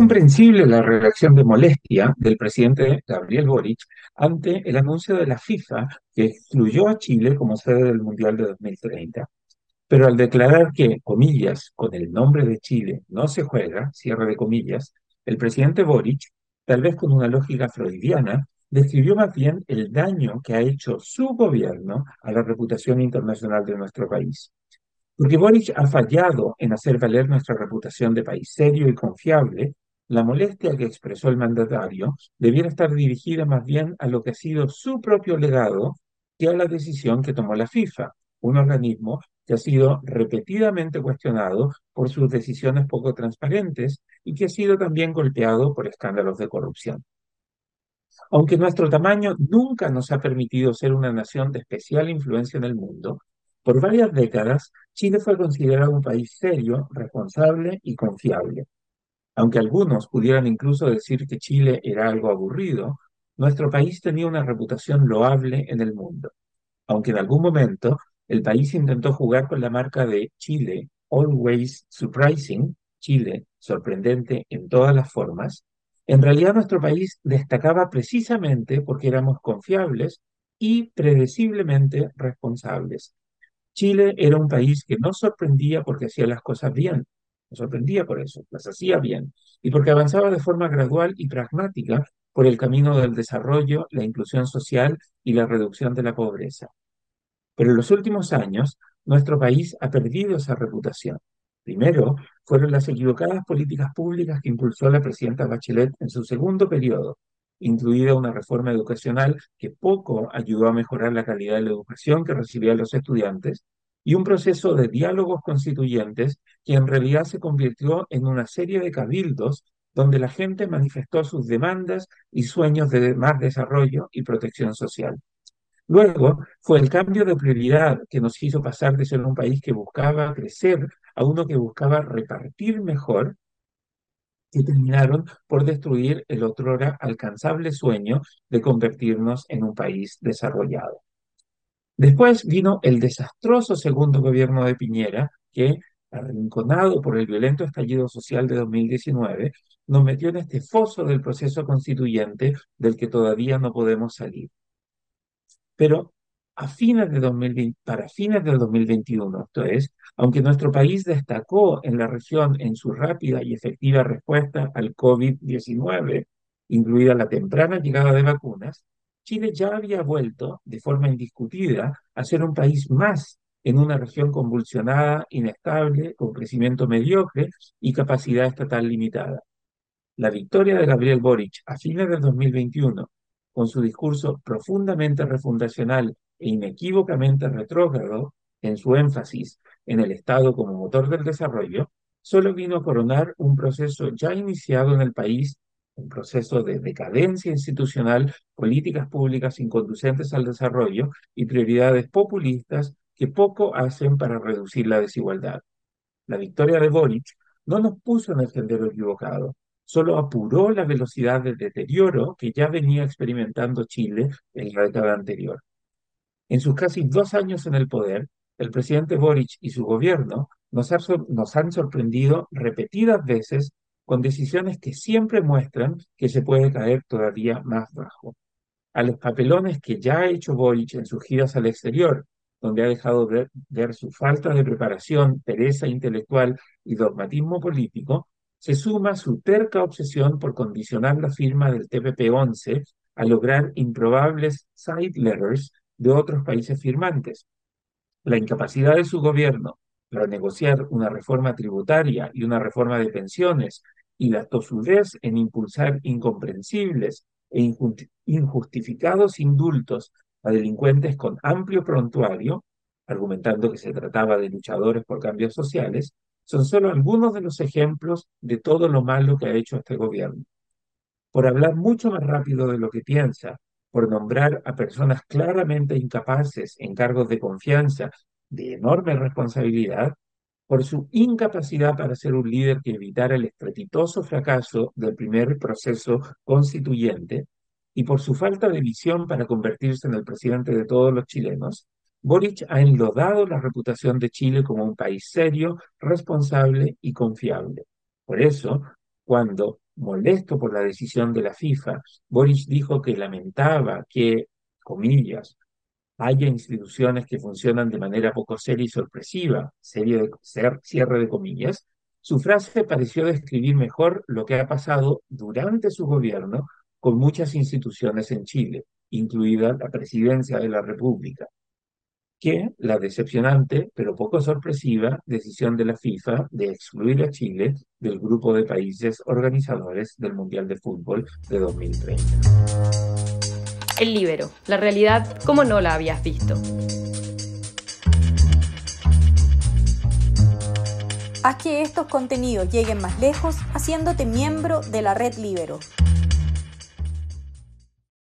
comprensible la reacción de molestia del presidente Gabriel Boric ante el anuncio de la FIFA que excluyó a Chile como sede del Mundial de 2030. Pero al declarar que, comillas, con el nombre de Chile no se juega, cierre de comillas, el presidente Boric, tal vez con una lógica freudiana, describió más bien el daño que ha hecho su gobierno a la reputación internacional de nuestro país. Porque Boric ha fallado en hacer valer nuestra reputación de país serio y confiable, la molestia que expresó el mandatario debiera estar dirigida más bien a lo que ha sido su propio legado que a la decisión que tomó la FIFA, un organismo que ha sido repetidamente cuestionado por sus decisiones poco transparentes y que ha sido también golpeado por escándalos de corrupción. Aunque nuestro tamaño nunca nos ha permitido ser una nación de especial influencia en el mundo, por varias décadas Chile fue considerado un país serio, responsable y confiable. Aunque algunos pudieran incluso decir que Chile era algo aburrido, nuestro país tenía una reputación loable en el mundo. Aunque en algún momento el país intentó jugar con la marca de Chile, Always Surprising, Chile, sorprendente en todas las formas, en realidad nuestro país destacaba precisamente porque éramos confiables y predeciblemente responsables. Chile era un país que no sorprendía porque hacía las cosas bien, nos sorprendía por eso, las hacía bien, y porque avanzaba de forma gradual y pragmática por el camino del desarrollo, la inclusión social y la reducción de la pobreza. Pero en los últimos años, nuestro país ha perdido esa reputación. Primero, fueron las equivocadas políticas públicas que impulsó la presidenta Bachelet en su segundo periodo, incluida una reforma educacional que poco ayudó a mejorar la calidad de la educación que recibían los estudiantes, y un proceso de diálogos constituyentes que en realidad se convirtió en una serie de cabildos donde la gente manifestó sus demandas y sueños de más desarrollo y protección social. Luego fue el cambio de prioridad que nos hizo pasar de ser un país que buscaba crecer a uno que buscaba repartir mejor, que terminaron por destruir el otrora alcanzable sueño de convertirnos en un país desarrollado. Después vino el desastroso segundo gobierno de Piñera, que, arrinconado por el violento estallido social de 2019, nos metió en este foso del proceso constituyente del que todavía no podemos salir pero a fines de 2020, para fines del 2021, esto es, aunque nuestro país destacó en la región en su rápida y efectiva respuesta al COVID-19, incluida la temprana llegada de vacunas, Chile ya había vuelto, de forma indiscutida, a ser un país más en una región convulsionada, inestable, con crecimiento mediocre y capacidad estatal limitada. La victoria de Gabriel Boric a fines del 2021 con su discurso profundamente refundacional inequívocamente retrógrado en su énfasis en el Estado como motor del desarrollo, solo vino a coronar un proceso ya iniciado en el país, un proceso de decadencia institucional, políticas públicas inconducentes al desarrollo y prioridades populistas que poco hacen para reducir la desigualdad. La victoria de Boric no nos puso en el sendero equivocado, solo apuró la velocidad de deterioro que ya venía experimentando Chile en la década anterior. En sus casi dos años en el poder, el presidente Boric y su gobierno nos, han sorprendido repetidas veces con decisiones que siempre muestran que se puede caer todavía más bajo. A los papelones que ya ha hecho Boric en sus giras al exterior, donde ha dejado ver, ver su falta de preparación, pereza intelectual y dogmatismo político, se suma su terca obsesión por condicionar la firma del TPP-11 a lograr improbables side letters de otros países firmantes. La incapacidad de su gobierno para negociar una reforma tributaria y una reforma de pensiones y la tosudez en impulsar incomprensibles e injustificados indultos a delincuentes con amplio prontuario, argumentando que se trataba de luchadores por cambios sociales, son solo algunos de los ejemplos de todo lo malo que ha hecho este gobierno. Por hablar mucho más rápido de lo que piensa, por nombrar a personas claramente incapaces en cargos de confianza de enorme responsabilidad, por su incapacidad para ser un líder que evitara el estrepitoso fracaso del primer proceso constituyente y por su falta de visión para convertirse en el presidente de todos los chilenos, Boric ha enlodado la reputación de Chile como un país serio, responsable y confiable. Por eso, cuando, molesto por la decisión de la FIFA, Boris dijo que lamentaba que, comillas, haya instituciones que funcionan de manera poco seria y sorpresiva, serie de, cierre de comillas, su frase pareció describir mejor lo que ha pasado durante su gobierno con muchas instituciones en Chile, incluida la Presidencia de la República, que la decepcionante, pero poco sorpresiva, decisión de la FIFA de excluir a Chile del grupo de países organizadores del Mundial de Fútbol de 2030. El libero, la realidad como no la habías visto. Haz que estos contenidos lleguen más lejos haciéndote miembro de la red Libero.